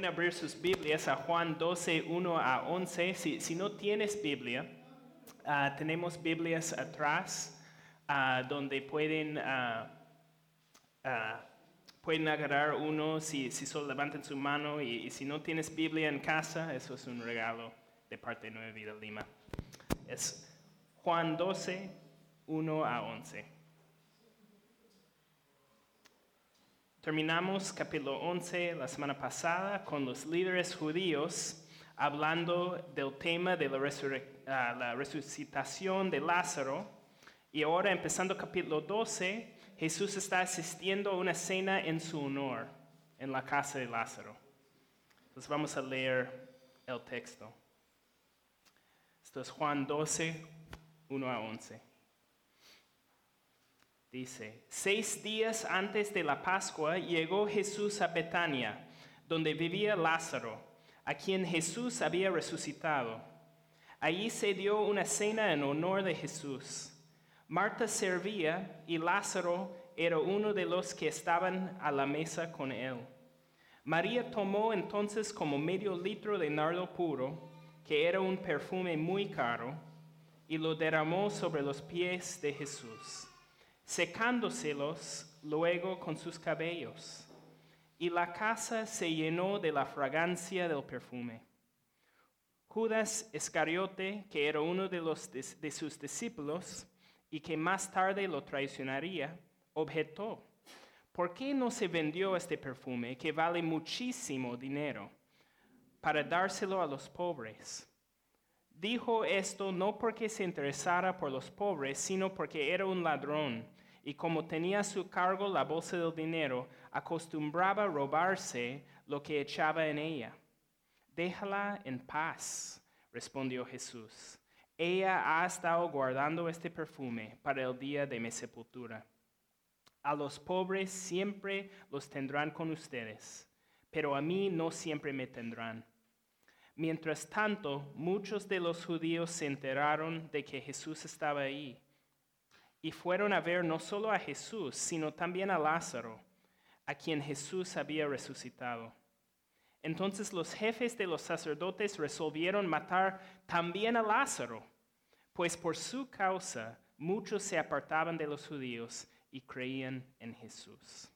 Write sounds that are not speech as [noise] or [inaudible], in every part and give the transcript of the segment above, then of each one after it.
pueden abrir sus Biblias a Juan 12, 1 a 11. Si, si no tienes Biblia, ah, tenemos Biblias atrás ah, donde pueden, ah, pueden agarrar uno si, si solo levantan su mano y, y si no tienes Biblia en casa, eso es un regalo de parte de Nueva Vida Lima. Es Juan 12, 1 a 11. Terminamos capítulo 11 la semana pasada con los líderes judíos hablando del tema de la, ah, la resucitación de Lázaro. Y ahora, empezando capítulo 12, Jesús está asistiendo a una cena en su honor en la casa de Lázaro. Entonces vamos a leer el texto. Esto es Juan 12, 1 a 11. Dice, seis días antes de la Pascua llegó Jesús a Betania, donde vivía Lázaro, a quien Jesús había resucitado. Allí se dio una cena en honor de Jesús. Marta servía y Lázaro era uno de los que estaban a la mesa con él. María tomó entonces como medio litro de nardo puro, que era un perfume muy caro, y lo derramó sobre los pies de Jesús secándoselos luego con sus cabellos. Y la casa se llenó de la fragancia del perfume. Judas Iscariote, que era uno de, los de, sus discípulos y que más tarde lo traicionaría, objetó, ¿por qué no se vendió este perfume que vale muchísimo dinero para dárselo a los pobres? Dijo esto no porque se interesara por los pobres, sino porque era un ladrón, y como tenía a su cargo la bolsa del dinero, acostumbraba robarse lo que echaba en ella. Déjala en paz, respondió Jesús. Ella ha estado guardando este perfume para el día de mi sepultura. A los pobres siempre los tendrán con ustedes, pero a mí no siempre me tendrán. Mientras tanto, muchos de los judíos se enteraron de que Jesús estaba ahí y fueron a ver no solo a Jesús, sino también a Lázaro, a quien Jesús había resucitado. Entonces los jefes de los sacerdotes resolvieron matar también a Lázaro, pues por su causa muchos se apartaban de los judíos y creían en Jesús.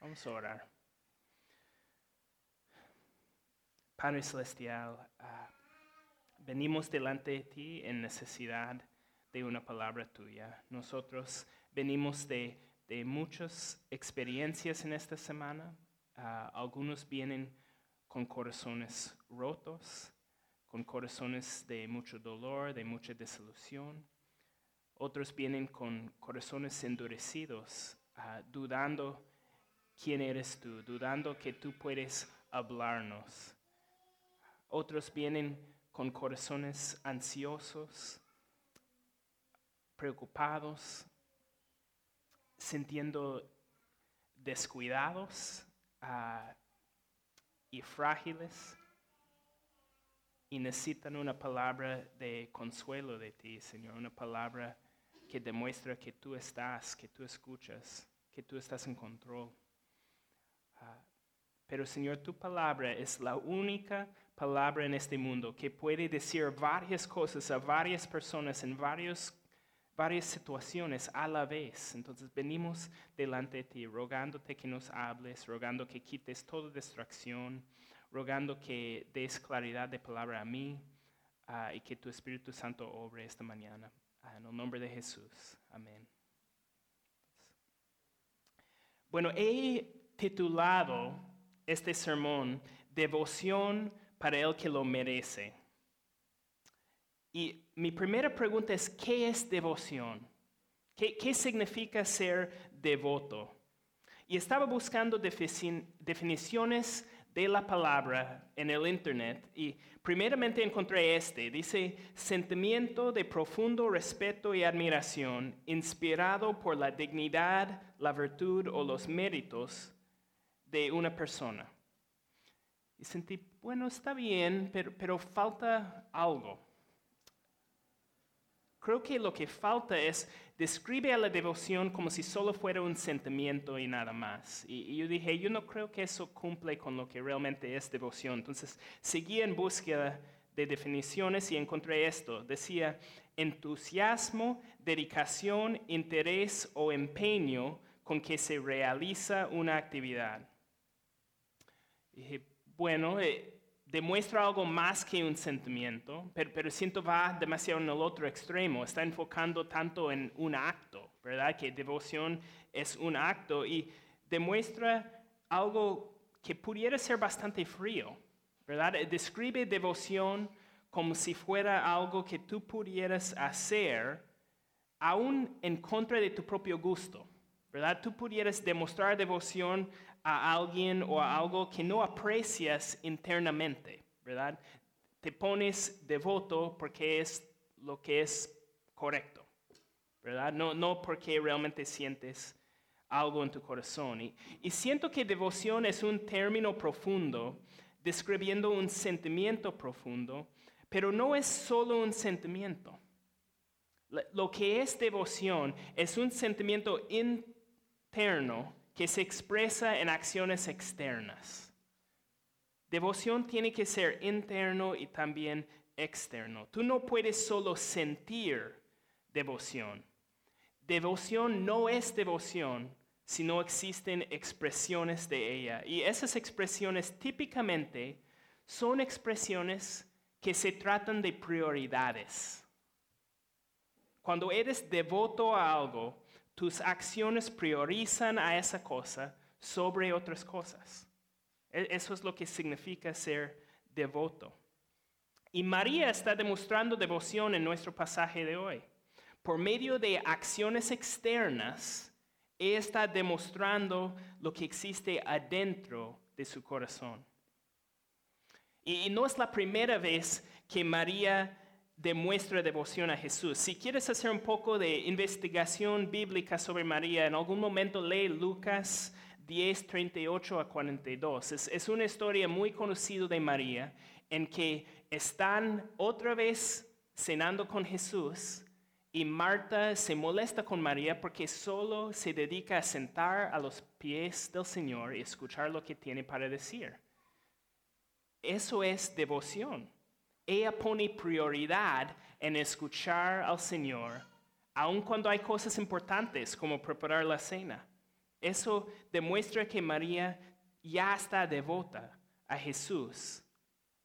Vamos a orar. Padre Celestial, ah, venimos delante de ti en necesidad de una palabra tuya. Nosotros venimos de, de muchas experiencias en esta semana. Ah, algunos vienen con corazones rotos, con corazones de mucho dolor, de mucha desilusión. Otros vienen con corazones endurecidos, ah, dudando quién eres tú, dudando que tú puedes hablarnos. Otros vienen con corazones ansiosos, preocupados, sintiendo descuidados ah, y frágiles y necesitan una palabra de consuelo de ti, Señor, una palabra que demuestra que tú estás, que tú escuchas, que tú estás en control. Ah, pero Señor, tu palabra es la única palabra en este mundo que puede decir varias cosas a varias personas en varios, varias situaciones a la vez. Entonces venimos delante de ti, rogándote que nos hables, rogando que quites toda distracción, rogando que des claridad de palabra a mí ah, y que tu Espíritu Santo obre esta mañana. Ah, en el nombre de Jesús. Amén. Bueno, he titulado este sermón Devoción para el que lo merece. Y mi primera pregunta es, ¿qué es devoción? ¿Qué, significa ser devoto? Y estaba buscando defini- definiciones de la palabra en el Internet y primeramente encontré este. Dice, sentimiento de profundo respeto y admiración inspirado por la dignidad, la virtud o los méritos de una persona. Y sentí, bueno, está bien, pero falta algo. Creo que lo que falta es describe a la devoción como si solo fuera un sentimiento y nada más. Y, y yo dije, yo no creo que eso cumple con lo que realmente es devoción. Entonces seguí en búsqueda de definiciones y encontré esto. Decía, entusiasmo, dedicación, interés o empeño con que se realiza una actividad. Dije, bueno, eh, demuestra algo más que un sentimiento, pero, pero siento va demasiado en el otro extremo, está enfocando tanto en un acto, ¿verdad? Que devoción es un acto y demuestra algo que pudiera ser bastante frío, ¿verdad? Describe devoción como si fuera algo que tú pudieras hacer aún en contra de tu propio gusto, ¿verdad? Tú pudieras demostrar devoción a alguien o a algo que no aprecias internamente, ¿verdad? Te pones devoto porque es lo que es correcto, ¿verdad? No, no porque realmente sientes algo en tu corazón. Y, y siento que devoción es un término profundo describiendo un sentimiento profundo, pero no es solo un sentimiento. Lo que es devoción es un sentimiento interno que se expresa en acciones externas. Devoción tiene que ser interno y también externo. Tú no puedes solo sentir devoción. Devoción no es devoción si no existen expresiones de ella. Y esas expresiones típicamente son expresiones que se tratan de prioridades. Cuando eres devoto a algo, tus acciones priorizan a esa cosa sobre otras cosas. E, eso es lo que significa ser devoto. Y María está demostrando devoción en nuestro pasaje de hoy. Por medio de acciones externas, ella está demostrando lo que existe adentro de su corazón. Y no es la primera vez que María demuestra devoción a Jesús. Si quieres hacer un poco de investigación bíblica sobre María, en algún momento lee Lucas 10, 38 a 42. Es, es una historia muy conocida de María en que están otra vez cenando con Jesús y Marta se molesta con María porque solo se dedica a sentar a los pies del Señor y escuchar lo que tiene para decir. Eso es devoción. Ella pone prioridad en escuchar al Señor, aun cuando hay cosas importantes como preparar la cena. Eso demuestra que María ya está devota a Jesús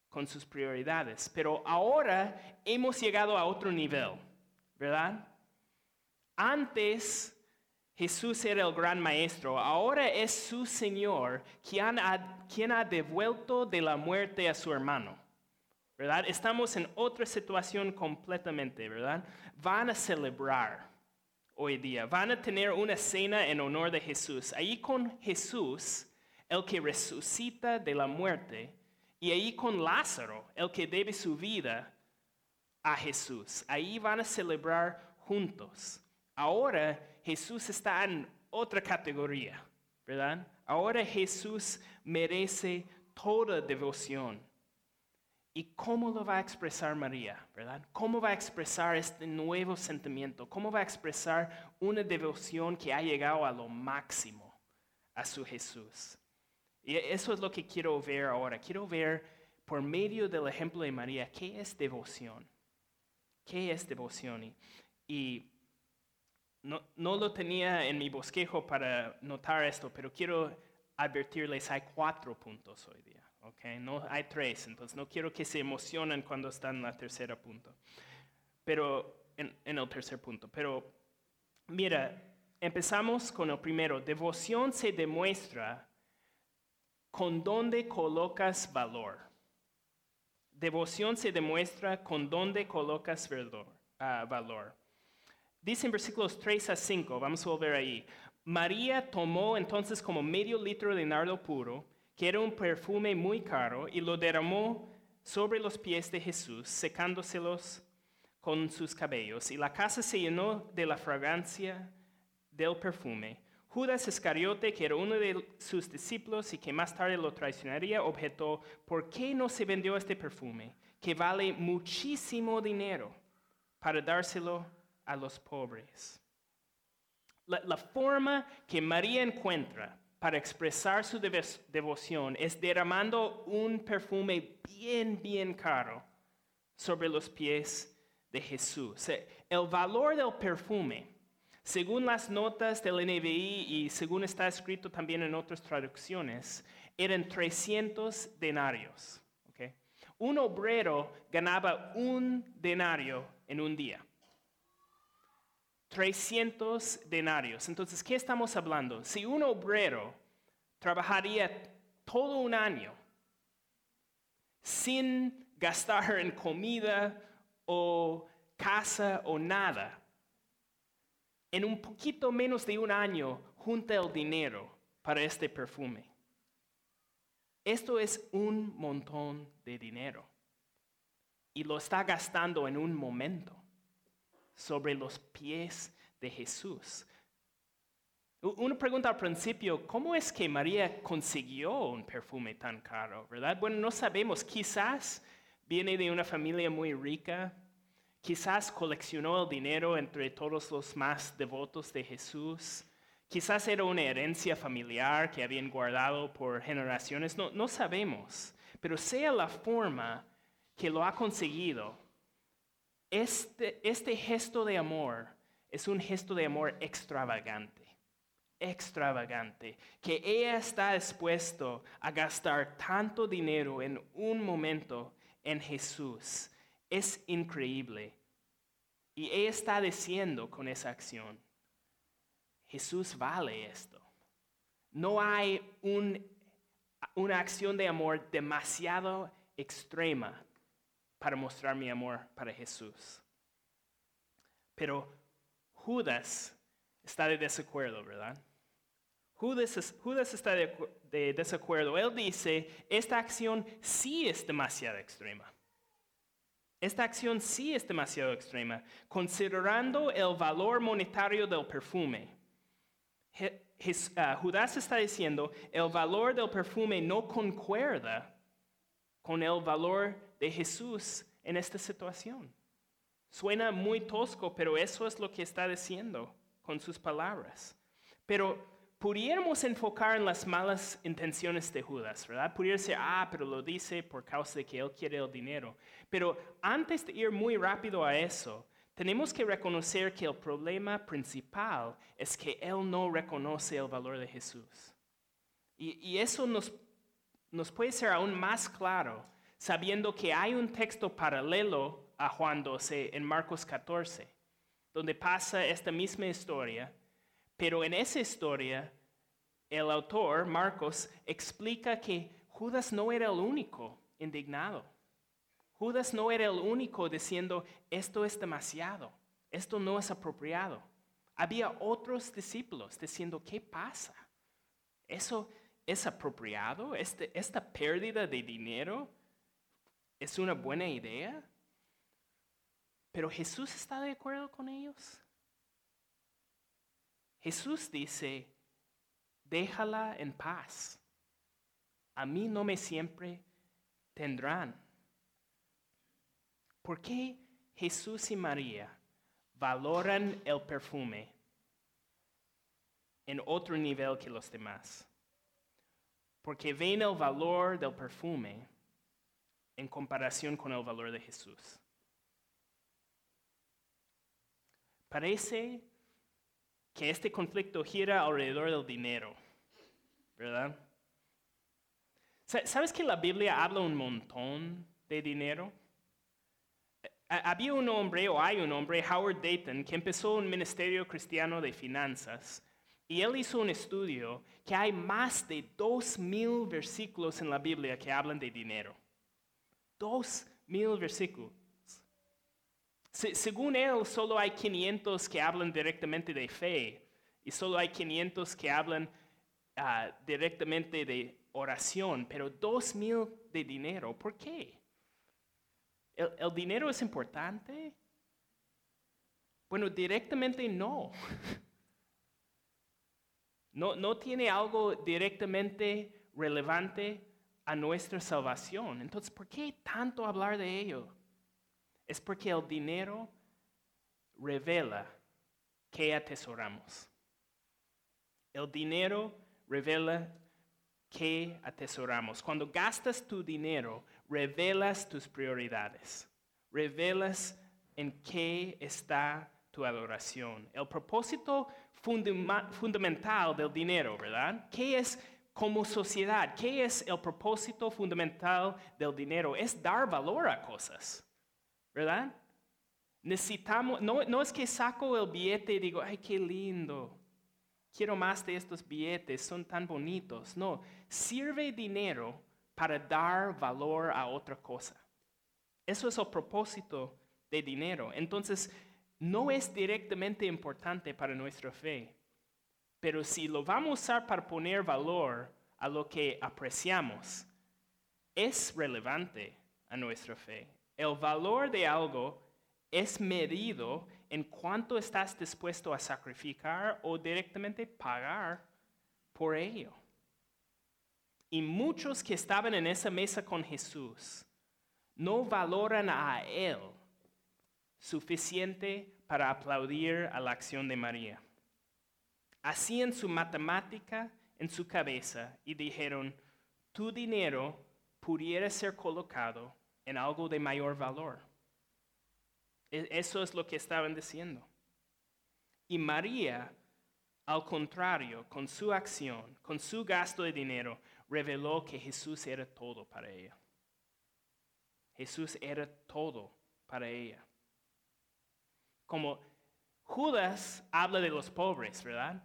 con sus prioridades. Pero ahora hemos llegado a otro nivel. ¿verdad? Antes Jesús era el gran maestro, ahora es su Señor quien ha, devuelto de la muerte a su hermano. ¿Verdad? Estamos en otra situación completamente, ¿verdad? Van a celebrar hoy día, van a tener una cena en honor de Jesús. Ahí con Jesús, el que resucita de la muerte, y ahí con Lázaro, el que debe su vida a Jesús. Ahí van a celebrar juntos. Ahora Jesús está en otra categoría, ¿verdad? Ahora Jesús merece toda devoción. ¿Y cómo lo va a expresar María, verdad? ¿Cómo va a expresar este nuevo sentimiento? ¿Cómo va a expresar una devoción que ha llegado a lo máximo a su Jesús? Y eso es lo que quiero ver ahora. Quiero ver por medio del ejemplo de María qué es devoción. ¿Qué es devoción? Y, no, no, lo tenía en mi bosquejo para notar esto, pero quiero advertirles, hay cuatro puntos hoy día. Okay? No hay tres, entonces no quiero que se emocionen cuando están en la tercera punto. Pero en, el tercer punto. Pero mira, empezamos con el primero. Devoción se demuestra con dónde colocas valor. Devoción se demuestra con dónde colocas ah, valor. Dice en versículos 3 a 5, vamos a volver ahí. María tomó entonces como medio litro de nardo puro, que era un perfume muy caro, y lo derramó sobre los pies de Jesús, secándoselos con sus cabellos. Y la casa se llenó de la fragancia del perfume. Judas Iscariote, que era uno de sus discípulos y que más tarde lo traicionaría, objetó, ¿por qué no se vendió este perfume, que vale muchísimo dinero, para dárselo a los pobres. La, la forma que María encuentra para expresar su devoción es derramando un perfume bien, bien caro sobre los pies de Jesús. Eh, El valor del perfume, según las notas del NBI y según está escrito también en otras traducciones, eran 300 denarios. ¿ok? Un obrero ganaba un denario en un día. 300 denarios. Entonces, ¿qué estamos hablando? Si un obrero trabajaría todo un año sin gastar en comida o casa o nada, en un poquito menos de un año junta el dinero para este perfume. Esto es un montón de dinero y lo está gastando en un momento sobre los pies de Jesús. Una pregunta al principio, ¿cómo es que María consiguió un perfume tan caro, verdad? Bueno, no sabemos, quizás viene de una familia muy rica, quizás coleccionó el dinero entre todos los más devotos de Jesús, quizás era una herencia familiar que habían guardado por generaciones, no, no sabemos, pero sea la forma que lo ha conseguido, este, este gesto de amor es un gesto de amor extravagante, extravagante, que ella está dispuesto a gastar tanto dinero en un momento en Jesús. Es increíble. Y ella está diciendo con esa acción, Jesús vale esto. No hay un- una acción de amor demasiado extrema para mostrar mi amor para Jesús. Pero Judas está de desacuerdo, ¿verdad? Judas, Judas está de, de desacuerdo. Él dice, esta acción sí es demasiado extrema. Esta acción sí es demasiado extrema, considerando el valor monetario del perfume. Ah, Judas está diciendo, el valor del perfume no concuerda con el valor de Jesús en esta situación. Suena muy tosco, pero eso es lo que está diciendo con sus palabras. Pero pudiéramos enfocar en las malas intenciones de Judas, ¿verdad? Pudiera ser, ah, pero lo dice por causa de que él quiere el dinero. Pero antes de ir muy rápido a eso, tenemos que reconocer que el problema principal es que él no reconoce el valor de Jesús. Y, y eso nos nos puede ser aún más claro sabiendo que hay un texto paralelo a Juan 12 en Marcos 14, donde pasa esta misma historia, pero en esa historia el autor, Marcos, explica que Judas no era el único indignado. Judas no era el único diciendo, esto es demasiado, esto no es apropiado. Había otros discípulos diciendo, ¿qué pasa? ¿Eso es apropiado? Este- ¿Esta pérdida de dinero es una buena idea? Pero Jesús está de acuerdo con ellos. Jesús dice, déjala en paz. A mí no me siempre tendrán. ¿Por qué Jesús y María valoran el perfume en otro nivel que los demás? Porque ven el valor del perfume en comparación con el valor de Jesús. Parece que este conflicto gira alrededor del dinero, ¿verdad? Sa- ¿Sabes que la Biblia habla un montón de dinero? Ha- Había un hombre, o hay un hombre, Howard Dayton, que empezó un ministerio cristiano de finanzas. Y él hizo un estudio que hay más de dos mil versículos en la Biblia que hablan de dinero. Dos mil versículos. Se- según él, solo hay 500 que hablan directamente de fe y solo hay 500 que hablan ah, directamente de oración, pero dos mil de dinero. ¿Por qué? ¿El, el dinero es importante? Bueno, directamente no. [laughs] No, tiene algo directamente relevante a nuestra salvación. Entonces, ¿por qué tanto hablar de ello? Es porque el dinero revela qué atesoramos. El dinero revela qué atesoramos. Cuando gastas tu dinero, revelas tus prioridades, revelas en qué está tu adoración. El propósito fundamental del dinero, ¿verdad? ¿Qué es como sociedad? ¿Qué es el propósito fundamental del dinero? Es dar valor a cosas, ¿verdad? Necesitamos, no, no es que saco el billete y digo, ay, qué lindo, quiero más de estos billetes, son tan bonitos. No, sirve dinero para dar valor a otra cosa. Eso es el propósito de dinero. Entonces, no es directamente importante para nuestra fe, pero si lo vamos a usar para poner valor a lo que apreciamos, es relevante a nuestra fe. El valor de algo es medido en cuánto estás dispuesto a sacrificar o directamente pagar por ello. Y muchos que estaban en esa mesa con Jesús no valoran a Él suficiente para aplaudir a la acción de María. Hacían su matemática en su cabeza y dijeron, tu dinero pudiera ser colocado en algo de mayor valor. E, eso es lo que estaban diciendo. Y María, al contrario, con su acción, con su gasto de dinero, reveló que Jesús era todo para ella. Jesús era todo para ella. Como Judas habla de los pobres, ¿verdad?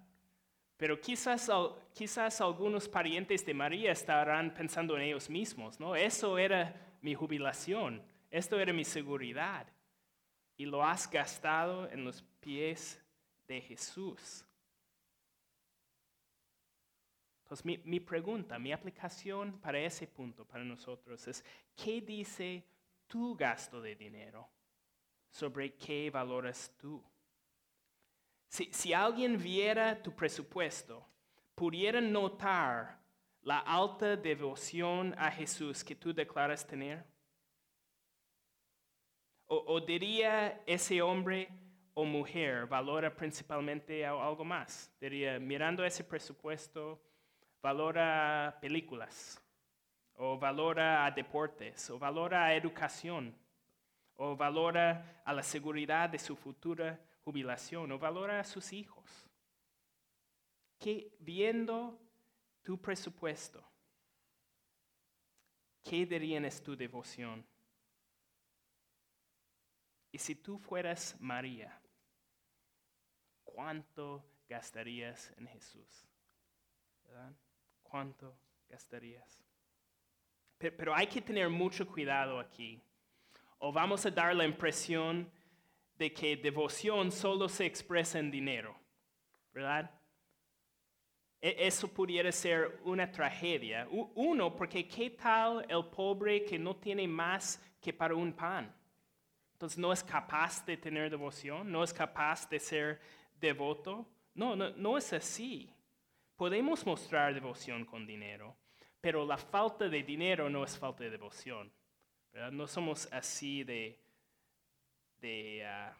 Pero quizás, quizás algunos parientes de María estarán pensando en ellos mismos, ¿no? Eso era mi jubilación, esto era mi seguridad y lo has gastado en los pies de Jesús. Entonces mi, mi, pregunta, mi aplicación para ese punto, para nosotros, es, ¿qué dice tu gasto de dinero? ¿Sobre qué valoras tú? Si, alguien viera tu presupuesto, pudiera notar la alta devoción a Jesús que tú declaras tener. O, diría ese hombre o mujer valora principalmente algo más. Diría, mirando ese presupuesto, valora películas, o valora a deportes, o valora a educación, o valora a la seguridad de su futura jubilación, o valora a sus hijos. Que viendo tu presupuesto, ¿qué dirían es tu devoción? Y si tú fueras María, ¿cuánto gastarías en Jesús? ¿Cuánto gastarías? Pero, hay que tener mucho cuidado aquí. O vamos a dar la impresión de que devoción solo se expresa en dinero, ¿verdad? E, eso pudiera ser una tragedia. Uno, porque ¿qué tal el pobre que no tiene más que para un pan? Entonces no es capaz de tener devoción, no es capaz de ser devoto. No, no, no es así. Podemos mostrar devoción con dinero, pero la falta de dinero no es falta de devoción. No somos así de, ah,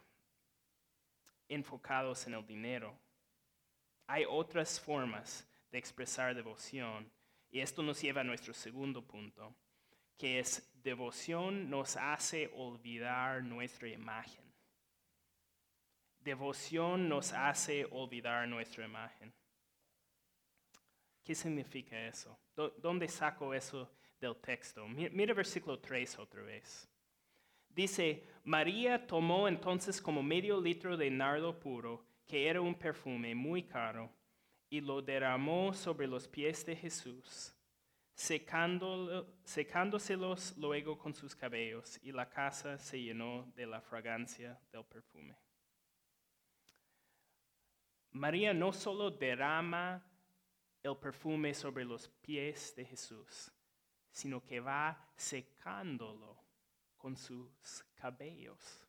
enfocados en el dinero. Hay otras formas de expresar devoción y esto nos lleva a nuestro segundo punto, que es devoción nos hace olvidar nuestra imagen. Devoción nos hace olvidar nuestra imagen. ¿Qué significa eso? ¿Dónde saco eso del texto? Mira versículo 3 otra vez. Dice, María tomó entonces como medio litro de nardo puro, que era un perfume muy caro, y lo derramó sobre los pies de Jesús secándoselos luego con sus cabellos, y la casa se llenó de la fragancia del perfume. María no solo derrama el perfume sobre los pies de Jesús, sino que va secándolo con sus cabellos.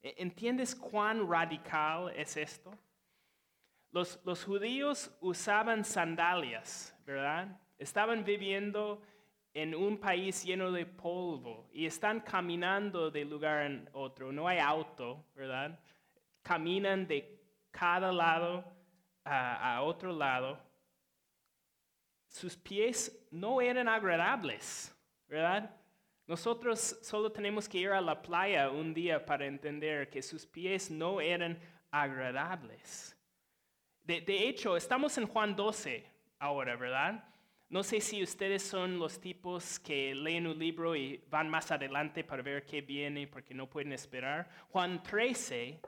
¿E-, ¿Entiendes cuán radical es esto? Los, los judíos usaban sandalias, ¿verdad? estaban viviendo en un país lleno de polvo y están caminando de lugar en otro. No hay auto, ¿verdad? Caminan de cada lado a, a otro lado. Sus pies no eran agradables, ¿verdad? Nosotros solo tenemos que ir a la playa un día para entender que sus pies no eran agradables. De, hecho, estamos en Juan 12 ahora, ¿verdad? No sé si ustedes son los tipos que leen un libro y van más adelante para ver qué viene porque no pueden esperar. Juan 13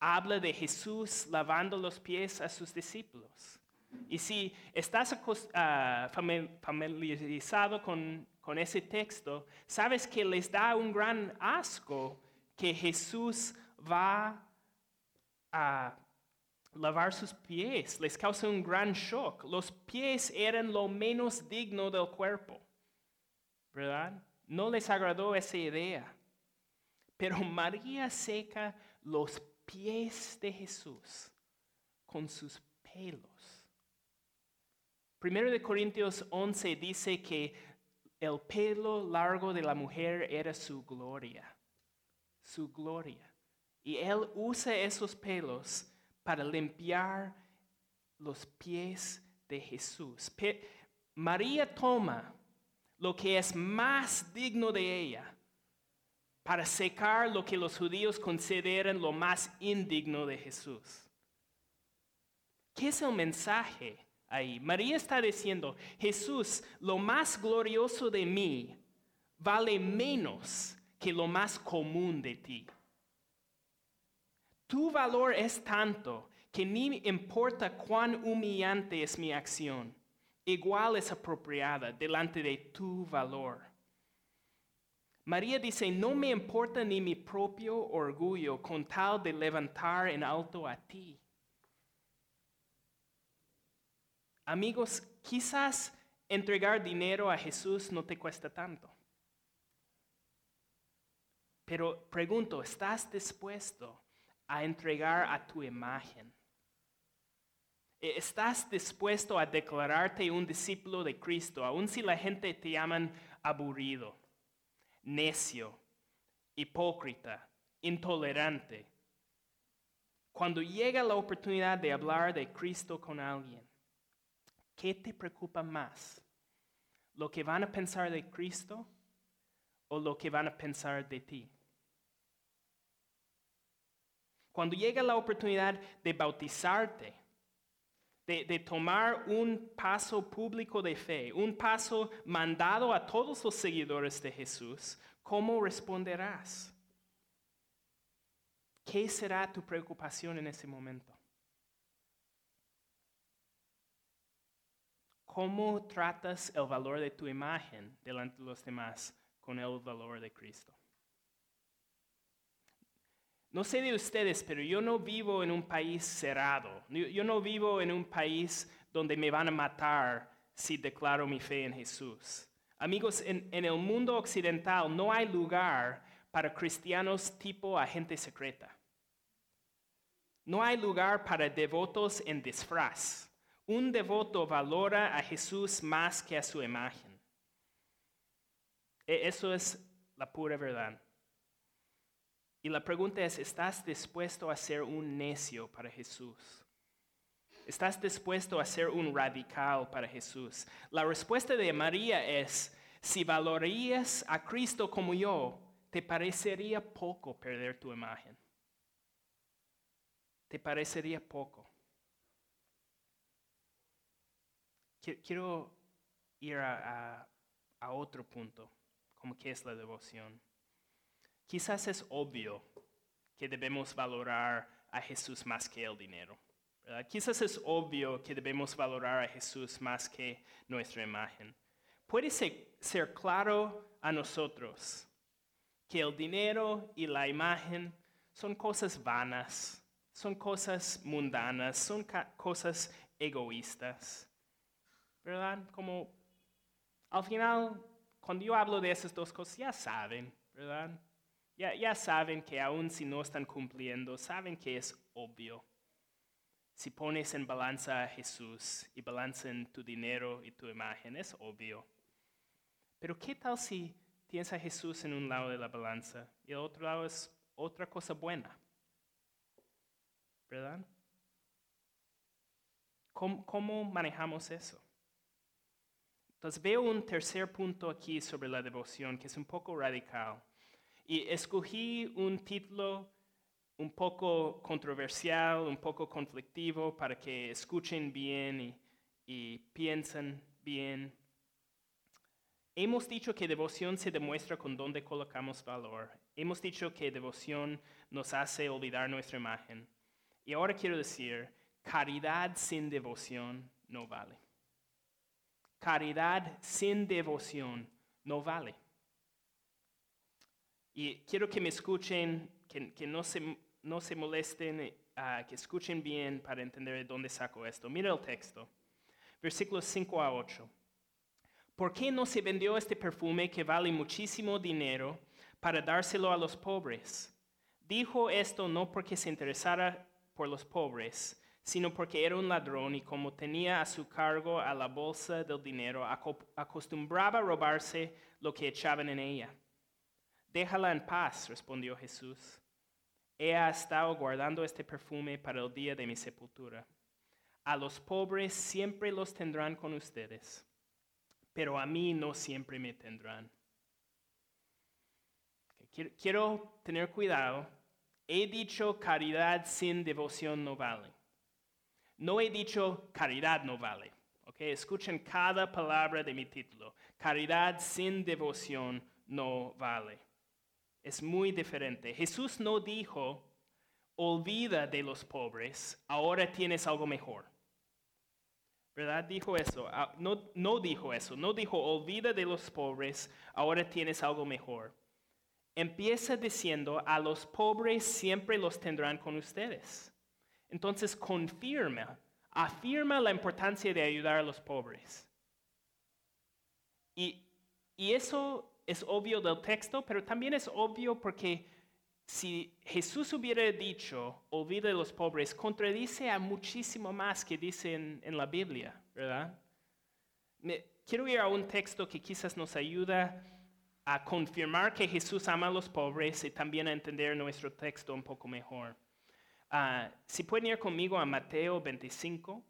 habla de Jesús lavando los pies a sus discípulos. Y si estás uh, familiarizado con, con ese texto, sabes que les da un gran asco que Jesús va a lavar sus pies les causa un gran shock. Los pies eran lo menos digno del cuerpo, ¿verdad? No les agradó esa idea. Pero María seca los pies de Jesús con sus pelos. Primero de Corintios 11 dice que el pelo largo de la mujer era su gloria, su gloria. Y él usa esos pelos para limpiar los pies de Jesús. María toma lo que es más digno de ella para secar lo que los judíos consideran lo más indigno de Jesús. ¿Qué es el mensaje ahí? María está diciendo, Jesús, lo más glorioso de mí vale menos que lo más común de ti. Tu valor es tanto que ni importa cuán humillante es mi acción, igual es apropiada delante de tu valor. María dice, no me importa ni mi propio orgullo con tal de levantar en alto a ti. Amigos, quizás entregar dinero a Jesús no te cuesta tanto. Pero pregunto, ¿estás dispuesto a entregar a tu imagen? E, ¿Estás dispuesto a declararte un discípulo de Cristo, aun si la gente te llaman aburrido, necio, hipócrita, intolerante? Cuando llega la oportunidad de hablar de Cristo con alguien, ¿qué te preocupa más? ¿Lo que van a pensar de Cristo o lo que van a pensar de ti? Cuando llega la oportunidad de bautizarte, de, tomar un paso público de fe, un paso mandado a todos los seguidores de Jesús, ¿cómo responderás? ¿Qué será tu preocupación en ese momento? ¿Cómo tratas el valor de tu imagen delante de los demás con el valor de Cristo? No sé de ustedes, pero yo no vivo en un país cerrado. Yo no vivo en un país donde me van a matar si declaro mi fe en Jesús. Amigos, en, el mundo occidental no hay lugar para cristianos tipo agente secreta. No hay lugar para devotos en disfraz. Un devoto valora a Jesús más que a su imagen. E, eso es la pura verdad. Y la pregunta es, ¿estás dispuesto a ser un necio para Jesús? ¿Estás dispuesto a ser un radical para Jesús? La respuesta de María es, si valorías a Cristo como yo, te parecería poco perder tu imagen. Te parecería poco. Quiero ir a, otro punto, como que es la devoción. Quizás es obvio que debemos valorar a Jesús más que el dinero. Quizás es obvio que debemos valorar a Jesús más que nuestra imagen. Puede ser claro a nosotros que el dinero y la imagen son cosas vanas, son cosas mundanas, son cosas egoístas. ¿Verdad? Como al final, cuando yo hablo de esas dos cosas, ya saben, ¿verdad? Ya, saben que aun si no están cumpliendo, saben que es obvio. Si pones en balanza a Jesús y balanza en tu dinero y tu imagen, es obvio. Pero ¿qué tal si tienes a Jesús en un lado de la balanza y el otro lado es otra cosa buena? ¿Verdad? ¿Cómo, cómo manejamos eso? Entonces veo un tercer punto aquí sobre la devoción que es un poco radical. Y escogí un título un poco controversial, un poco conflictivo para que escuchen bien y, y piensen bien. Hemos dicho que devoción se demuestra con donde colocamos valor. Hemos dicho que devoción nos hace olvidar nuestra imagen. Y ahora quiero decir, caridad sin devoción no vale. Caridad sin devoción no vale. Y quiero que me escuchen, que, no, se, no se molesten, uh, que escuchen bien para entender de dónde saco esto. Mira el texto, versículos 5 a 8. ¿Por qué no se vendió este perfume que vale muchísimo dinero para dárselo a los pobres? Dijo esto no porque se interesara por los pobres, sino porque era un ladrón y como tenía a su cargo a la bolsa del dinero, acostumbraba a robarse lo que echaban en ella. Déjala en paz, respondió Jesús. Ella ha estado guardando este perfume para el día de mi sepultura. A los pobres siempre los tendrán con ustedes, pero a mí no siempre me tendrán. Quiero tener cuidado. He dicho caridad sin devoción no vale. No he dicho caridad no vale. Okay, escuchen cada palabra de mi título. Caridad sin devoción no vale. Es muy diferente. Jesús no dijo, olvida de los pobres, ahora tienes algo mejor. ¿Verdad? Dijo eso. Ah, no, no dijo eso. No dijo, olvida de los pobres, ahora tienes algo mejor. Empieza diciendo, a los pobres siempre los tendrán con ustedes. Entonces confirma, afirma la importancia de ayudar a los pobres. Y, eso es obvio del texto, pero también es obvio porque si Jesús hubiera dicho, olvida a los pobres, contradice a muchísimo más que dice en, la Biblia, ¿verdad? quiero ir a un texto que quizás nos ayuda a confirmar que Jesús ama a los pobres y también a entender nuestro texto un poco mejor. Ah, si pueden ir conmigo a Mateo 25,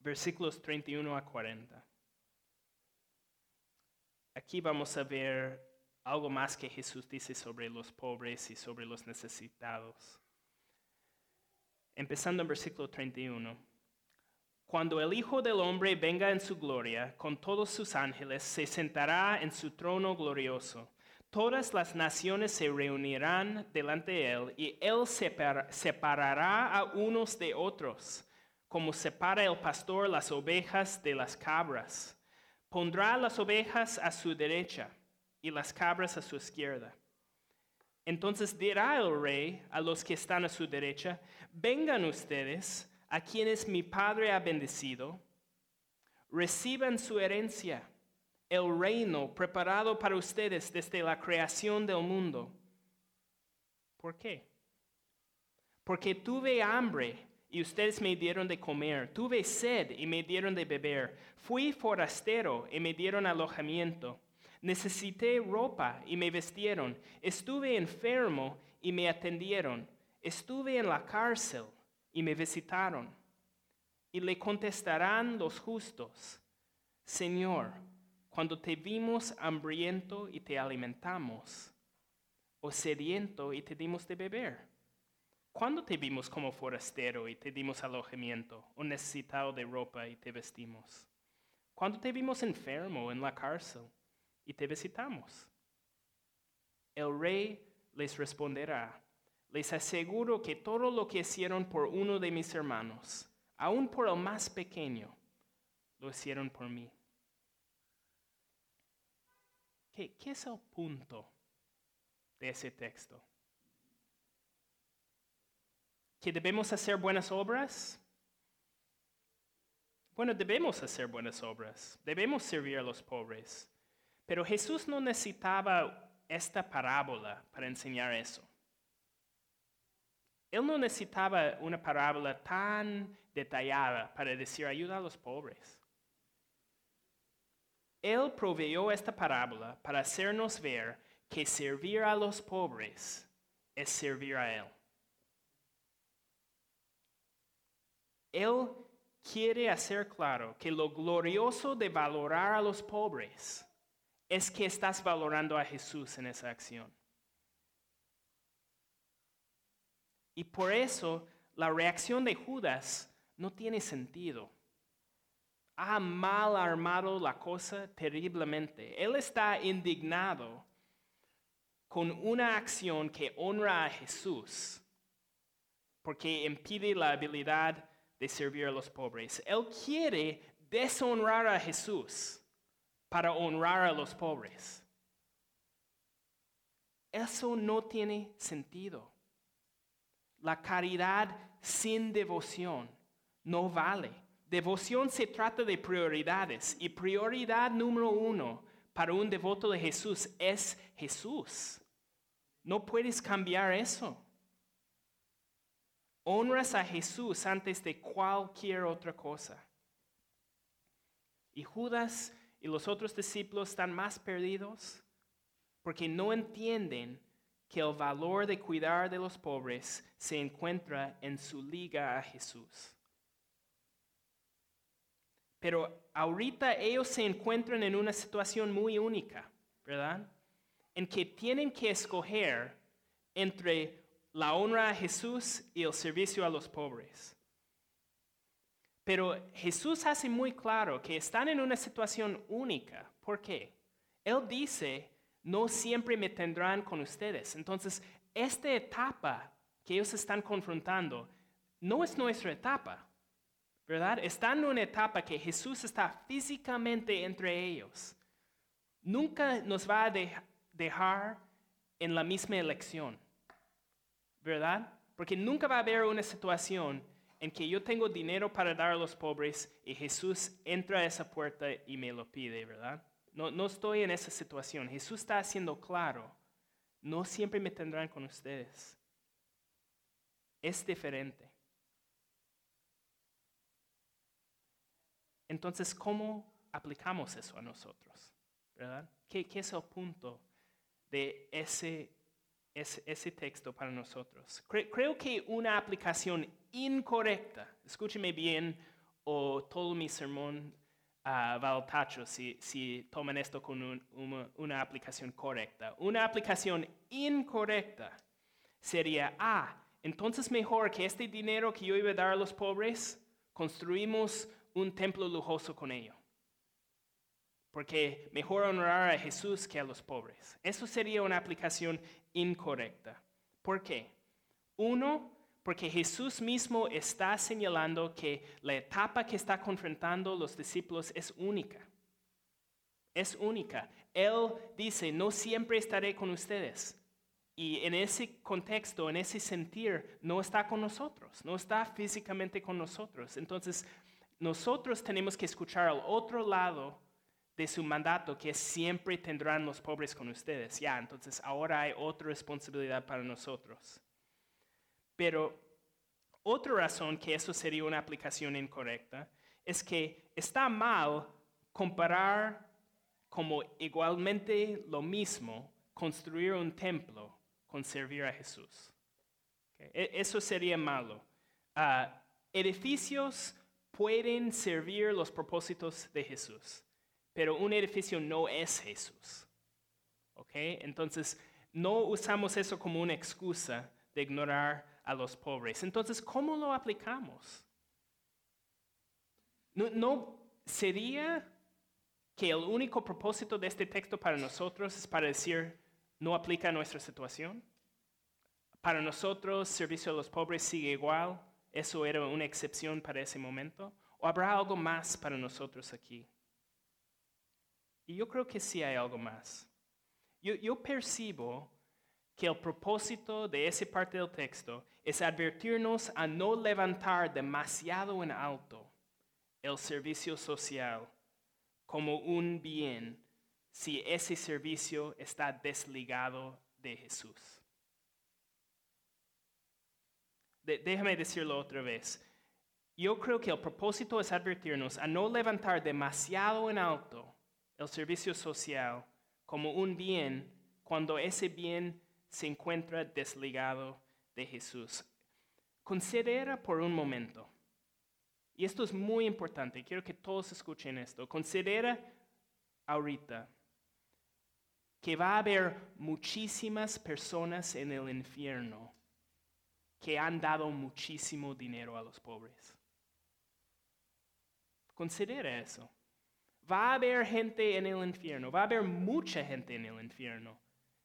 versículos 31 a 40. Aquí vamos a ver algo más que Jesús dice sobre los pobres y sobre los necesitados. Empezando en versículo 31. Cuando el Hijo del Hombre venga en su gloria con todos sus ángeles, se sentará en su trono glorioso Todas las naciones se reunirán delante de él y él separará a unos de otros, como separa el pastor las ovejas de las cabras. Pondrá las ovejas a su derecha y las cabras a su izquierda. Entonces dirá el rey a los que están a su derecha, vengan ustedes a quienes mi Padre ha bendecido, reciban su herencia el reino preparado para ustedes desde la creación del mundo. ¿Por qué? Porque tuve hambre y ustedes me dieron de comer, tuve sed y me dieron de beber, fui forastero y me dieron alojamiento, necesité ropa y me vestieron, estuve enfermo y me atendieron, estuve en la cárcel y me visitaron. Y le contestarán los justos, Señor, cuando te vimos hambriento y te alimentamos, o sediento y te dimos de beber? ¿Cuándo te vimos como forastero y te dimos alojamiento, o necesitado de ropa y te vestimos? ¿Cuándo te vimos enfermo en la cárcel y te visitamos? El rey les responderá, les aseguro que todo lo que hicieron por uno de mis hermanos, aun por el más pequeño, lo hicieron por mí. ¿Qué, es el punto de ese texto? ¿Que debemos hacer buenas obras? Bueno, debemos hacer buenas obras, debemos servir a los pobres, pero Jesús no necesitaba esta parábola para enseñar eso. Él no necesitaba una parábola tan detallada para decir ayuda a los pobres. Él proveyó esta parábola para hacernos ver que servir a los pobres es servir a Él. Él quiere hacer claro que lo glorioso de valorar a los pobres es que estás valorando a Jesús en esa acción. Y por eso la reacción de Judas no tiene sentido. Ha mal armado la cosa terriblemente. Él está indignado con una acción que honra a Jesús porque impide la habilidad de servir a los pobres. Él quiere deshonrar a Jesús para honrar a los pobres. Eso no tiene sentido. La caridad sin devoción no vale. Devoción se trata de prioridades y prioridad número uno para un devoto de Jesús es Jesús. No puedes cambiar eso. Honras a Jesús antes de cualquier otra cosa. Y Judas y los otros discípulos están más perdidos porque no entienden que el valor de cuidar de los pobres se encuentra en su liga a Jesús. Pero ahorita ellos se encuentran en una situación muy única, ¿verdad? En que tienen que escoger entre la honra a Jesús y el servicio a los pobres. Pero Jesús hace muy claro que están en una situación única. ¿Por qué? Él dice, no siempre me tendrán con ustedes. Entonces, esta etapa que ellos están confrontando no es nuestra etapa, ¿verdad? Están en una etapa que Jesús está físicamente entre ellos. Nunca nos va a dejar en la misma elección, ¿verdad? Porque nunca va a haber una situación en que yo tengo dinero para dar a los pobres y Jesús entra a esa puerta y me lo pide, ¿verdad? No, no estoy en esa situación. Jesús está haciendo claro, no siempre me tendrán con ustedes. Es diferente. Entonces, ¿cómo aplicamos eso a nosotros? ¿Verdad? ¿Qué, es el punto de ese ese, texto para nosotros. creo que una aplicación incorrecta, escúcheme bien o todo mi sermón uh, va al tacho si, si toman esto con una, aplicación correcta. Una aplicación incorrecta sería, ah, entonces mejor que este dinero que yo iba a dar a los pobres, construimos un templo lujoso con ello. Porque mejor honrar a Jesús que a los pobres. Eso sería una aplicación incorrecta. ¿Por qué? Uno, porque Jesús mismo está señalando que la etapa que está confrontando los discípulos es única. Es única. Él dice, no siempre estaré con ustedes. Y en ese contexto, en ese sentir, no está con nosotros, no está físicamente con nosotros. Entonces, nosotros tenemos que escuchar al otro lado de su mandato que siempre tendrán los pobres con ustedes. Ya, entonces ahora hay otra responsabilidad para nosotros. Pero otra razón que eso sería una aplicación incorrecta es que está mal comparar como igualmente lo mismo construir un templo con servir a Jesús. E, eso sería malo. Ah, edificios pueden servir los propósitos de Jesús pero un edificio no es Jesús. ¿Ok? Entonces, no usamos eso como una excusa de ignorar a los pobres. Entonces, ¿cómo lo aplicamos? ¿No, sería que el único propósito de este texto para nosotros es para decir, no aplica a nuestra situación? Para nosotros, servicio a los pobres sigue igual. ¿Eso era una excepción para ese momento? ¿O habrá algo más para nosotros aquí? Y yo creo que sí hay algo más. Yo, percibo que el propósito de esa parte del texto es advertirnos a no levantar demasiado en alto el servicio social como un bien si ese servicio está desligado de Jesús. déjame decirlo otra vez. Yo creo que el propósito es advertirnos a no levantar demasiado en alto el servicio social como un bien cuando ese bien se encuentra desligado de Jesús. Considera por un momento, y esto es muy importante, quiero que todos escuchen esto, considera ahorita que va a haber muchísimas personas en el infierno que han dado muchísimo dinero a los pobres. Considera eso. Va a haber gente en el infierno, va a haber mucha gente en el infierno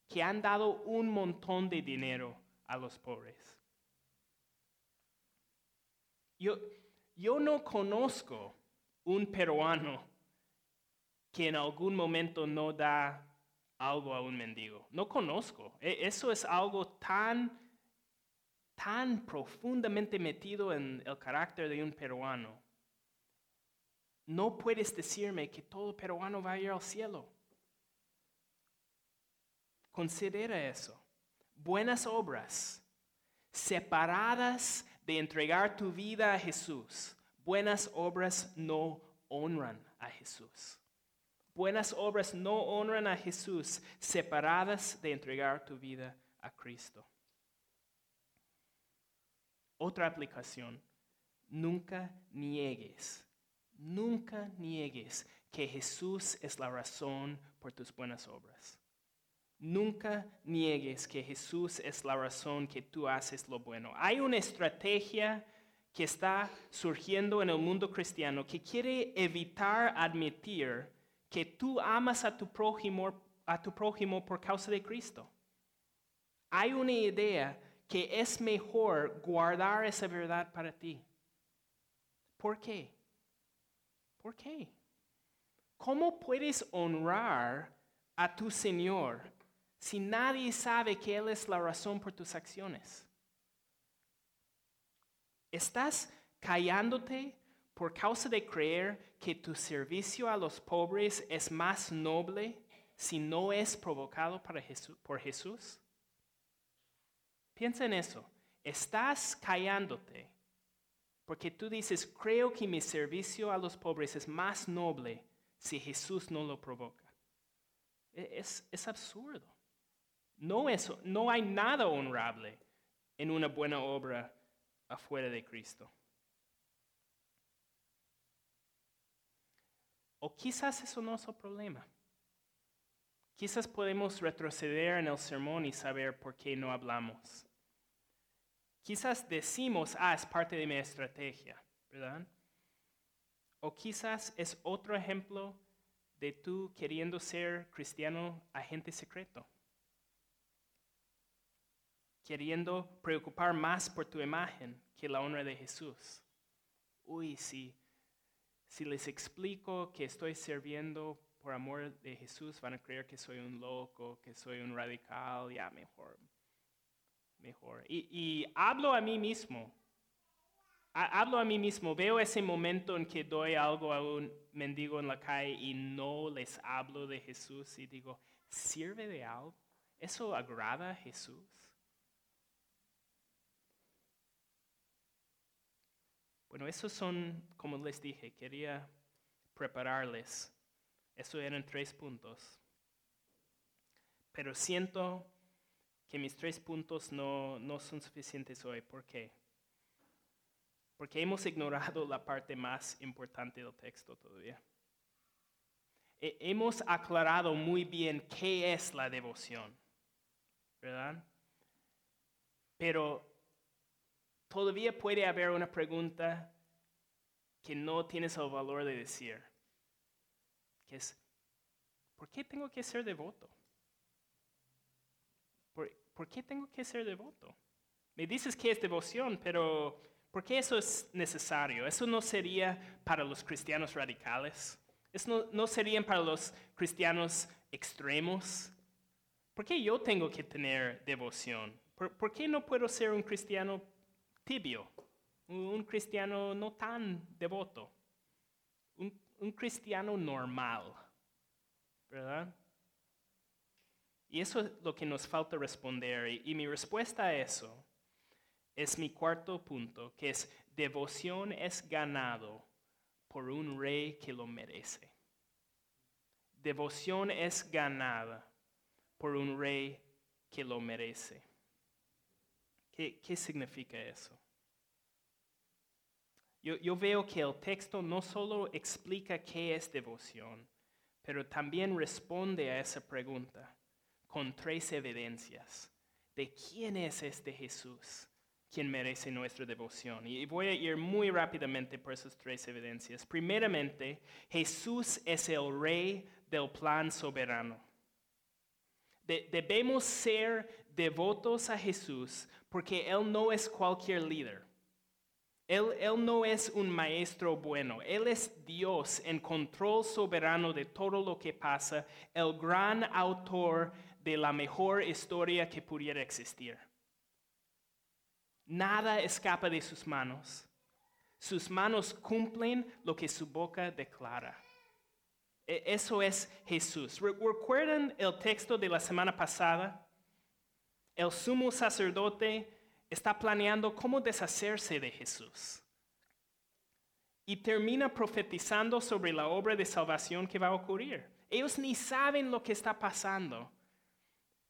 que han dado un montón de dinero a los pobres. Yo, yo no conozco un peruano que en algún momento no da algo a un mendigo. No conozco. E, eso es algo tan, tan profundamente metido en el carácter de un peruano. No puedes decirme que todo peruano va a ir al cielo. Considera eso. Buenas obras, separadas de entregar tu vida a Jesús. Buenas obras no honran a Jesús. Buenas obras no honran a Jesús, separadas de entregar tu vida a Cristo. Otra aplicación. Nunca niegues, nunca niegues que Jesús es la razón por tus buenas obras. Nunca niegues que Jesús es la razón que tú haces lo bueno. Hay una estrategia que está surgiendo en el mundo cristiano que quiere evitar admitir que tú amas a tu prójimo, a tu prójimo por causa de Cristo. Hay una idea que es mejor guardar esa verdad para ti. ¿Por qué? ¿Por qué? ¿Cómo puedes honrar a tu Señor si nadie sabe que Él es la razón por tus acciones? ¿Estás callándote por causa de creer que tu servicio a los pobres es más noble si no es provocado por Jesús? Piensa en eso. Estás callándote porque tú dices, creo que mi servicio a los pobres es más noble si Jesús no lo provoca. E-, es, es absurdo. No, eso, no hay nada honrable en una buena obra afuera de Cristo. O quizás eso no es el problema. Quizás podemos retroceder en el sermón y saber por qué no hablamos. Quizás decimos, ah, es parte de mi estrategia, ¿verdad? O quizás es otro ejemplo de tú queriendo ser cristiano agente secreto queriendo preocupar más por tu imagen que la honra de Jesús. Uy, si, si les explico que estoy sirviendo por amor de Jesús, van a creer que soy un loco, que soy un radical, ya mejor, mejor. Y, y hablo a mí mismo, hablo a mí mismo, veo ese momento en que doy algo a un mendigo en la calle y no les hablo de Jesús y digo, ¿sirve de algo? ¿Eso agrada a Jesús? Bueno, esos son, como les dije, quería prepararles. Eso eran tres puntos. Pero siento que mis tres puntos no, no son suficientes hoy. ¿Por qué? Porque hemos ignorado la parte más importante del texto todavía. hemos aclarado muy bien qué es la devoción, ¿verdad? Pero todavía puede haber una pregunta que no tienes el valor de decir, que es, ¿por qué tengo que ser devoto? ¿Por, ¿por qué tengo que ser devoto? Me dices que es devoción, pero ¿por qué eso es necesario? ¿Eso no sería para los cristianos radicales? ¿Eso no, no serían para los cristianos extremos? ¿Por qué yo tengo que tener devoción? ¿Por, ¿Por, qué no puedo ser un cristiano tibio, un cristiano no tan devoto, un, cristiano normal, ¿verdad? Y eso es lo que nos falta responder. Y, mi respuesta a eso es mi cuarto punto, que es devoción es ganado por un rey que lo merece. devoción es ganada por un rey que lo merece. ¿Qué, qué significa eso? Yo, yo veo que el texto no solo explica qué es devoción, pero también responde a esa pregunta con tres evidencias de quién es este Jesús quien merece nuestra devoción. Y voy a ir muy rápidamente por esas tres evidencias. Primeramente, Jesús es el rey del plan soberano. debemos ser devotos a Jesús porque Él no es cualquier líder. Él, él, no es un maestro bueno, Él es Dios en control soberano de todo lo que pasa, el gran autor de la mejor historia que pudiera existir. Nada escapa de sus manos. Sus manos cumplen lo que su boca declara. E, eso es Jesús. ¿Recuerdan el texto de la semana pasada? El sumo sacerdote está planeando cómo deshacerse de Jesús. Y termina profetizando sobre la obra de salvación que va a ocurrir. Ellos ni saben lo que está pasando.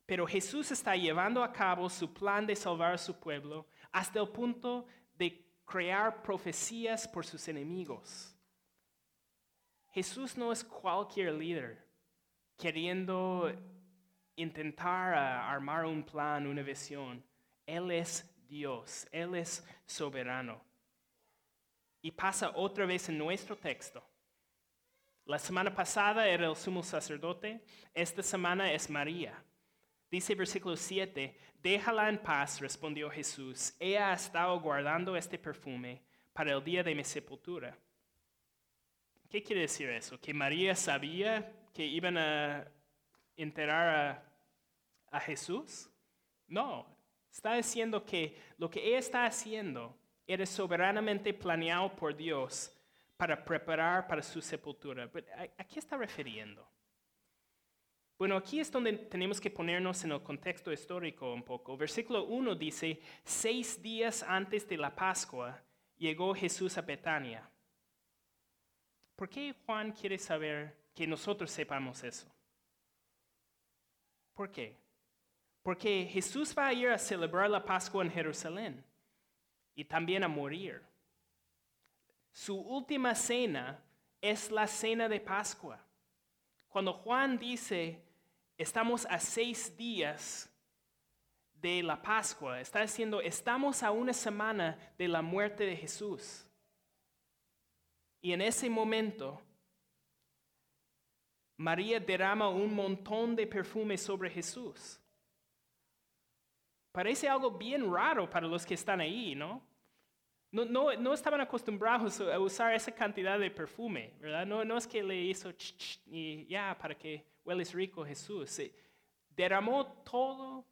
Pero Jesús está llevando a cabo su plan de salvar a su pueblo hasta el punto de crear profecías por sus enemigos. Jesús no es cualquier líder queriendo intentar armar un plan, una visión. Él es Dios, Él es soberano. Y pasa otra vez en nuestro texto. La semana pasada era el sumo sacerdote, esta semana es María. Dice versículo 7, déjala en paz, respondió Jesús. Ella ha estado guardando este perfume para el día de mi sepultura. ¿Qué quiere decir eso? ¿Que María sabía que iban a enterrar a, a Jesús? No, está diciendo que lo que ella está haciendo era soberanamente planeado por Dios para preparar para su sepultura. ¿A qué está refiriendo? Bueno, aquí es donde tenemos que ponernos en el contexto histórico un poco. Versículo 1 dice, seis días antes de la Pascua llegó Jesús a Betania. ¿Por qué Juan quiere saber que nosotros sepamos eso? ¿Por qué? Porque Jesús va a ir a celebrar la Pascua en Jerusalén y también a morir. Su última cena es la cena de Pascua. Cuando Juan dice, estamos a seis días de la Pascua, está diciendo, estamos a una semana de la muerte de Jesús. Y en ese momento, María derrama un montón de perfume sobre Jesús. Parece algo bien raro para los que están ahí, ¿no? No, estaban acostumbrados a usar esa cantidad de perfume, ¿verdad? No, no es que le hizo ch, y ya para que hueles rico Jesús. derramó todo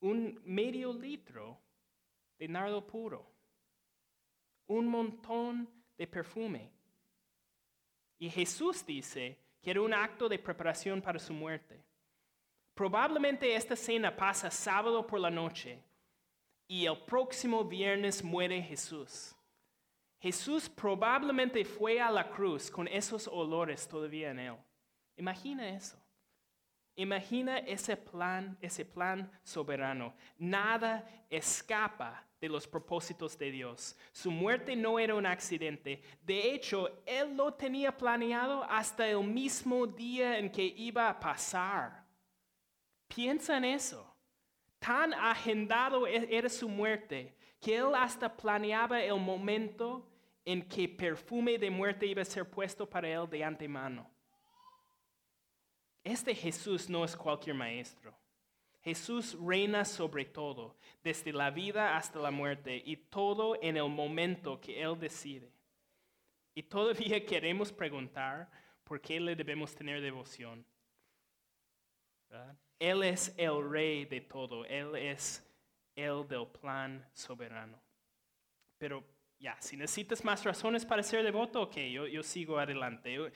un medio litro de nardo puro, un montón de perfume. Y Jesús dice que era un acto de preparación para su muerte. Probablemente esta cena pasa sábado por la noche y el próximo viernes muere Jesús. Jesús probablemente fue a la cruz con esos olores todavía en él. Imagina eso. Imagina ese plan, ese plan soberano. Nada escapa de los propósitos de Dios. Su muerte no era un accidente. De hecho, Él lo tenía planeado hasta el mismo día en que iba a pasar. Piensa en eso. Tan agendado e-, era su muerte que él hasta planeaba el momento en que perfume de muerte iba a ser puesto para él de antemano. Este Jesús no es cualquier maestro. Jesús reina sobre todo, desde la vida hasta la muerte, y todo en el momento que Él decide. Y todavía [laughs] queremos preguntar por qué le debemos tener devoción. Él es el rey de todo, Él es el del plan soberano. Pero ya, si necesitas más razones para ser devoto, ok, yo, yo sigo adelante.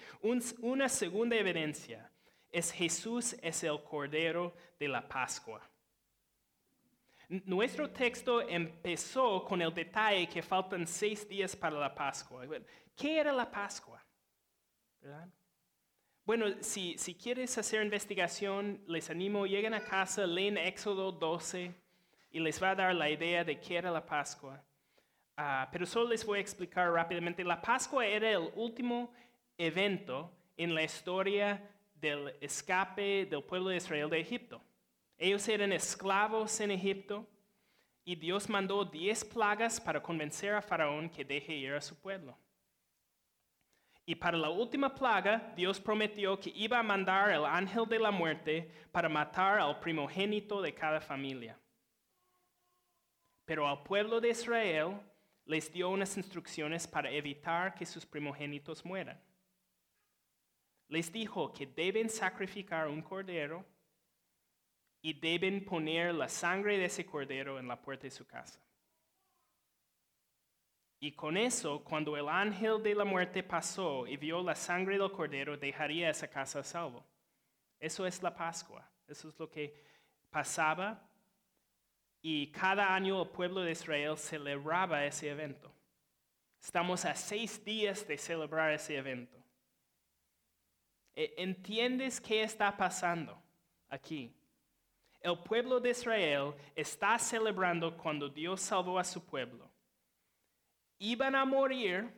una segunda evidencia es Jesús es el Cordero de la Pascua. Nuestro texto empezó con el detalle que faltan seis días para la Pascua. ¿Qué era la Pascua? Bueno, si, si quieres hacer investigación, les animo, lleguen a casa, leen Éxodo 12 y les va a dar la idea de qué era la Pascua. Ah, pero solo les voy a explicar rápidamente. La Pascua era el último evento en la historia del escape del pueblo de Israel de Egipto. Ellos eran esclavos en Egipto y Dios mandó diez plagas para convencer a Faraón que deje ir a su pueblo. Y para la última plaga, Dios prometió que iba a mandar el ángel de la muerte para matar al primogénito de cada familia. Pero al pueblo de Israel les dio unas instrucciones para evitar que sus primogénitos mueran. Les dijo que deben sacrificar un cordero y deben poner la sangre de ese cordero en la puerta de su casa. Y con eso, cuando el ángel de la muerte pasó y vio la sangre del cordero, dejaría esa casa a salvo. Eso es la Pascua. Eso es lo que pasaba. Y cada año el pueblo de Israel celebraba ese evento. Estamos a seis días de celebrar ese evento. E, ¿Entiendes qué está pasando aquí? El pueblo de Israel está celebrando cuando Dios salvó a su pueblo iban a morir.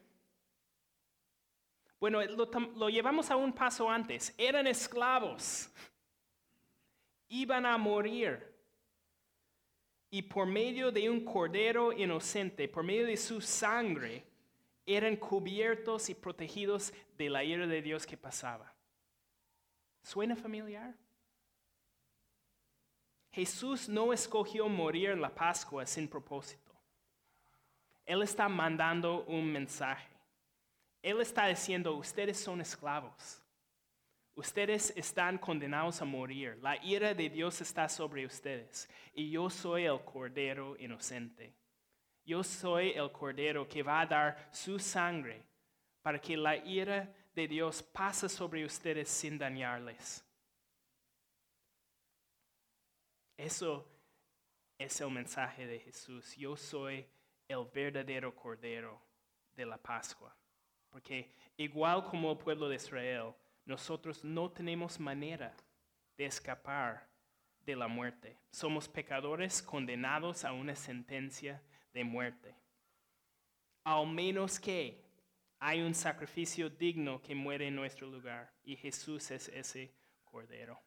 Bueno, lo, llevamos a un paso antes. Eran esclavos. Iban a morir. Y por medio de un cordero inocente, por medio de su sangre, eran cubiertos y protegidos de la ira de Dios que pasaba. ¿Suena familiar? Jesús no escogió morir en la Pascua sin propósito. Él está mandando un mensaje. Él está diciendo, ustedes son esclavos. Ustedes están condenados a morir. La ira de Dios está sobre ustedes. Y yo soy el Cordero inocente. Yo soy el Cordero que va a dar su sangre para que la ira de Dios pase sobre ustedes sin dañarles. Eso es el mensaje de Jesús. Yo soy el verdadero Cordero de la Pascua. Porque igual como el pueblo de Israel, nosotros no tenemos manera de escapar de la muerte. Somos pecadores condenados a una sentencia de muerte. Al menos que hay un sacrificio digno que muere en nuestro lugar y Jesús es ese Cordero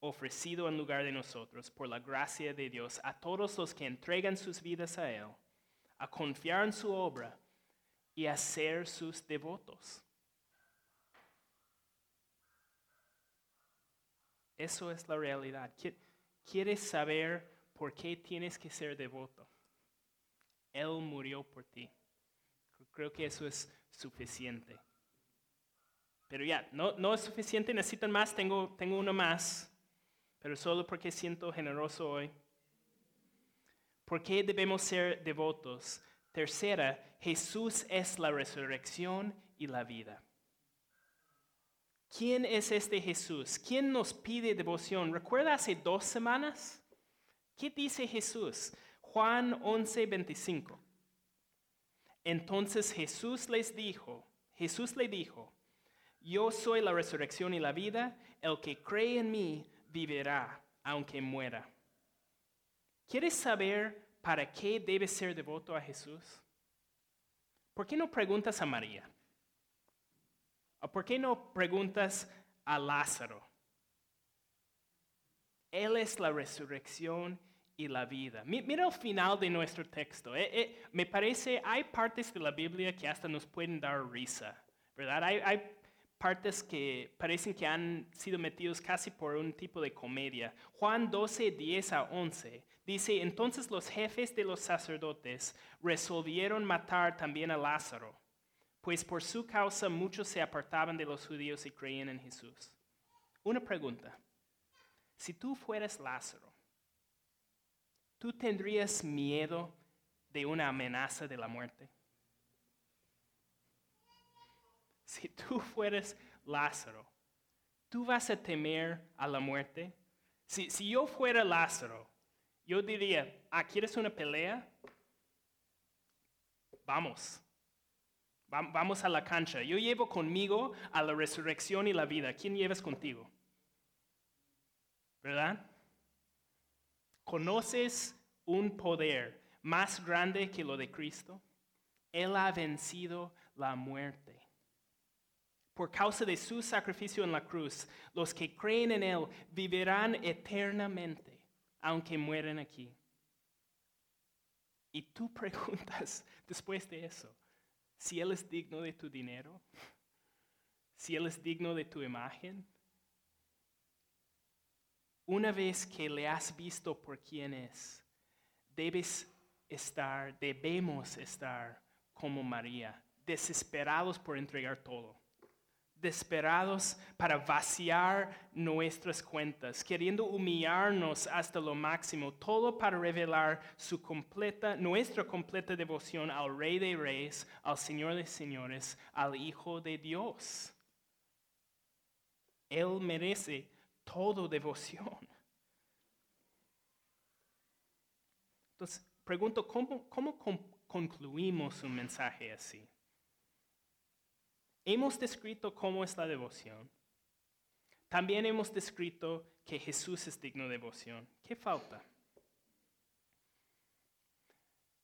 ofrecido en lugar de nosotros por la gracia de Dios a todos los que entregan sus vidas a Él a confiar en su obra y a ser sus devotos. Eso es la realidad. ¿Quieres saber por qué tienes que ser devoto? Él murió por ti. Creo que eso es suficiente. Pero ya, no, no es suficiente, necesitan más, tengo, tengo uno más, pero solo porque siento generoso hoy. ¿Por qué debemos ser devotos? Tercera, Jesús es la resurrección y la vida. ¿Quién es este Jesús? ¿Quién nos pide devoción? ¿Recuerda hace dos semanas? ¿Qué dice Jesús? Juan 11, 25. Entonces Jesús les dijo, Jesús le dijo, yo soy la resurrección y la vida, el que cree en mí vivirá aunque muera. ¿Quieres saber para qué debes ser devoto a Jesús? ¿Por qué no preguntas a María? ¿O por qué no preguntas a Lázaro? Él es la resurrección y la vida. Mira el final de nuestro texto. Eh, eh, me parece, hay partes de la Biblia que hasta nos pueden dar risa, ¿verdad? Hay, hay partes que parecen que han sido metidos casi por un tipo de comedia. Juan 12, 10 a 11 dice, entonces los jefes de los sacerdotes resolvieron matar también a Lázaro, pues por su causa muchos se apartaban de los judíos y creían en Jesús. Una pregunta, si tú fueras Lázaro, ¿tú tendrías miedo de una amenaza de la muerte? si tú [laughs] fueras Lázaro, ¿tú vas a temer a la muerte? Si, si yo fuera Lázaro, yo diría, ah, ¿quieres una pelea? Vamos, Va- Vamos a la cancha. Yo llevo conmigo a la resurrección y la vida. ¿Quién llevas contigo? ¿Verdad? ¿Conoces un poder más grande que lo de Cristo? Él ha vencido la muerte. Por causa de su sacrificio en la cruz, los que creen en Él vivirán eternamente, aunque mueren aquí. Y tú [laughs] preguntas después de eso, si Él es digno de tu dinero, si Él es digno de tu imagen. Una vez que le has visto por quién es, debes estar, debemos estar como María, desesperados por entregar todo, desesperados para vaciar nuestras cuentas, queriendo humillarnos hasta lo máximo, todo para revelar su completa, nuestra completa devoción al Rey de Reyes, al Señor de Señores, al Hijo de Dios. Él merece todo devoción. Entonces, pregunto, ¿cómo, cómo con- concluimos un mensaje así? Hemos descrito cómo es la devoción. También hemos descrito que Jesús es digno de devoción. ¿Qué falta?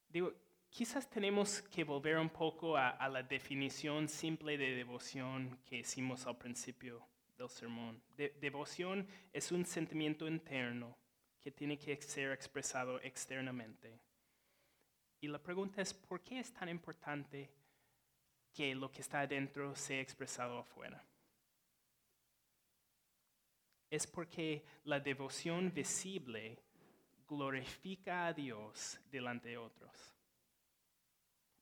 Digo, quizás tenemos que volver un poco a la definición simple de devoción que hicimos al principio del sermón. De- devoción es un sentimiento interno que tiene que ser expresado externamente. Y la pregunta es, ¿por qué es tan importante que lo que está adentro sea expresado afuera? Es porque la devoción visible glorifica a Dios delante de otros.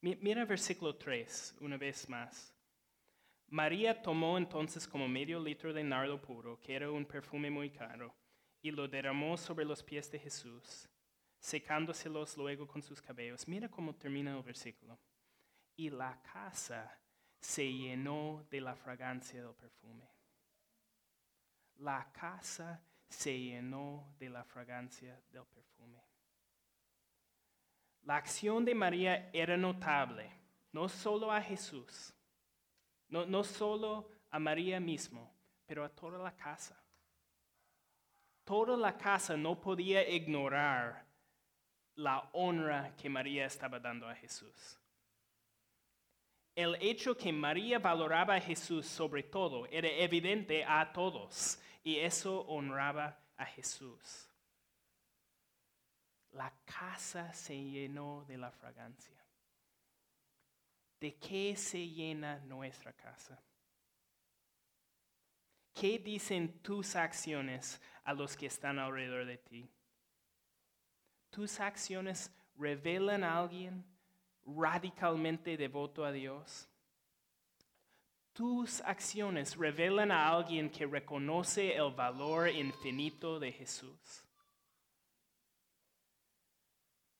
Mi- Mira versículo 3, una vez más. María tomó entonces como medio litro de nardo puro, que era un perfume muy caro, y lo derramó sobre los pies de Jesús, secándoselos luego con sus cabellos. Mira cómo termina el versículo. Y la casa se llenó de la fragancia del perfume. La casa se llenó de la fragancia del perfume. La acción de María era notable, no solo a Jesús, no, solo a María mismo, pero a toda la casa. Toda la casa no podía ignorar la honra que María estaba dando a Jesús. El hecho que María valoraba a Jesús sobre todo era evidente a todos y eso honraba a Jesús. La casa se llenó de la fragancia. ¿De qué se llena nuestra casa? ¿Qué dicen tus acciones a los que están alrededor de ti? ¿Tus acciones revelan a alguien radicalmente devoto a Dios? ¿Tus acciones revelan a alguien que reconoce el valor infinito de Jesús?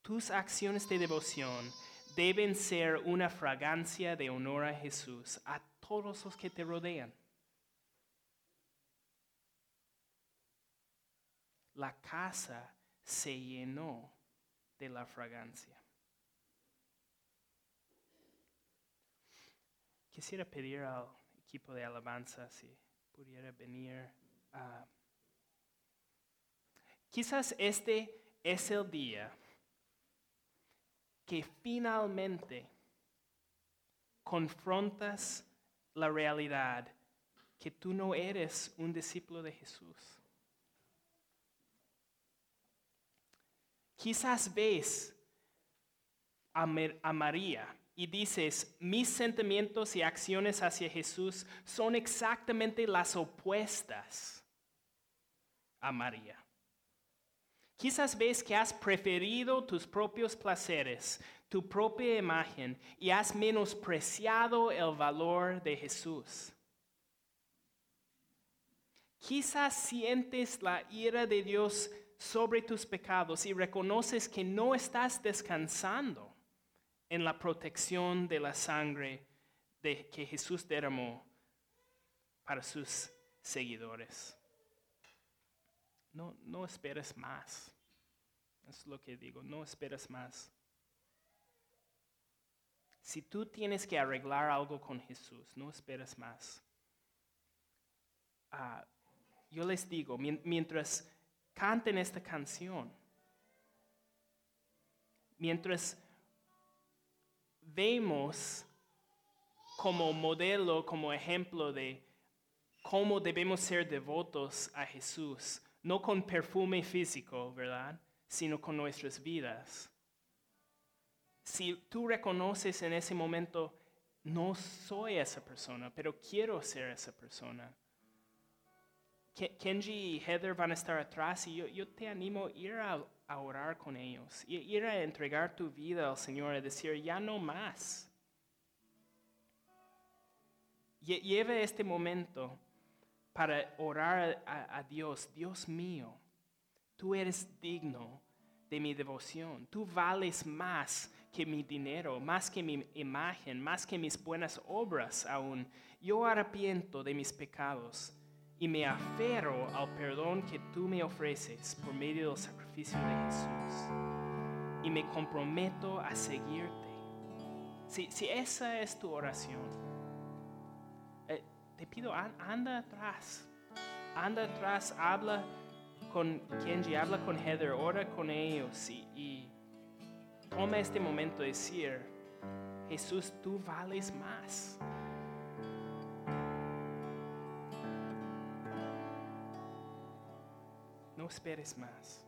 Tus acciones de devoción deben ser una fragancia de honor a Jesús a todos los que te rodean. La casa se llenó de la fragancia. Quisiera pedir al equipo de alabanza si pudiera venir. Quizás este es el día que finalmente confrontas la realidad que tú no eres un discípulo de Jesús. Quizás ves a, a María y dices, mis sentimientos y acciones hacia Jesús son exactamente las opuestas a María. Quizás ves que has preferido tus propios placeres, tu propia imagen y has menospreciado el valor de Jesús. Quizás sientes la ira de Dios sobre tus pecados y reconoces que no estás descansando en la protección de la sangre que Jesús derramó para sus seguidores. No, esperes más. Es lo que digo, no esperes más. Si tú tienes que arreglar algo con Jesús, no esperes más. Ah, yo les digo, mien- mientras canten esta canción, mientras vemos como modelo, como ejemplo de cómo debemos ser devotos a Jesús, no con perfume físico, ¿verdad? Sino con nuestras vidas. Si tú reconoces en ese momento, no soy esa persona, pero quiero ser esa persona. Ke- Kenji y Heather van a estar atrás y yo, te animo a ir a, a orar con ellos, ir a entregar tu vida al Señor y decir, ya no más. Lle- Lleve este momento para orar a, Dios, Dios mío, tú eres digno de mi devoción, tú vales más que mi dinero, más que mi imagen, más que mis buenas obras aún. Yo arrepiento de mis pecados y me aferro al perdón que tú me ofreces por medio del sacrificio de Jesús. Y me comprometo a seguirte. Si, si esa es tu oración, te pido, an- anda atrás. Anda atrás, habla con Kenji, habla con Heather, ora con ellos y toma este momento de decir, Jesús, tú vales más. No esperes más.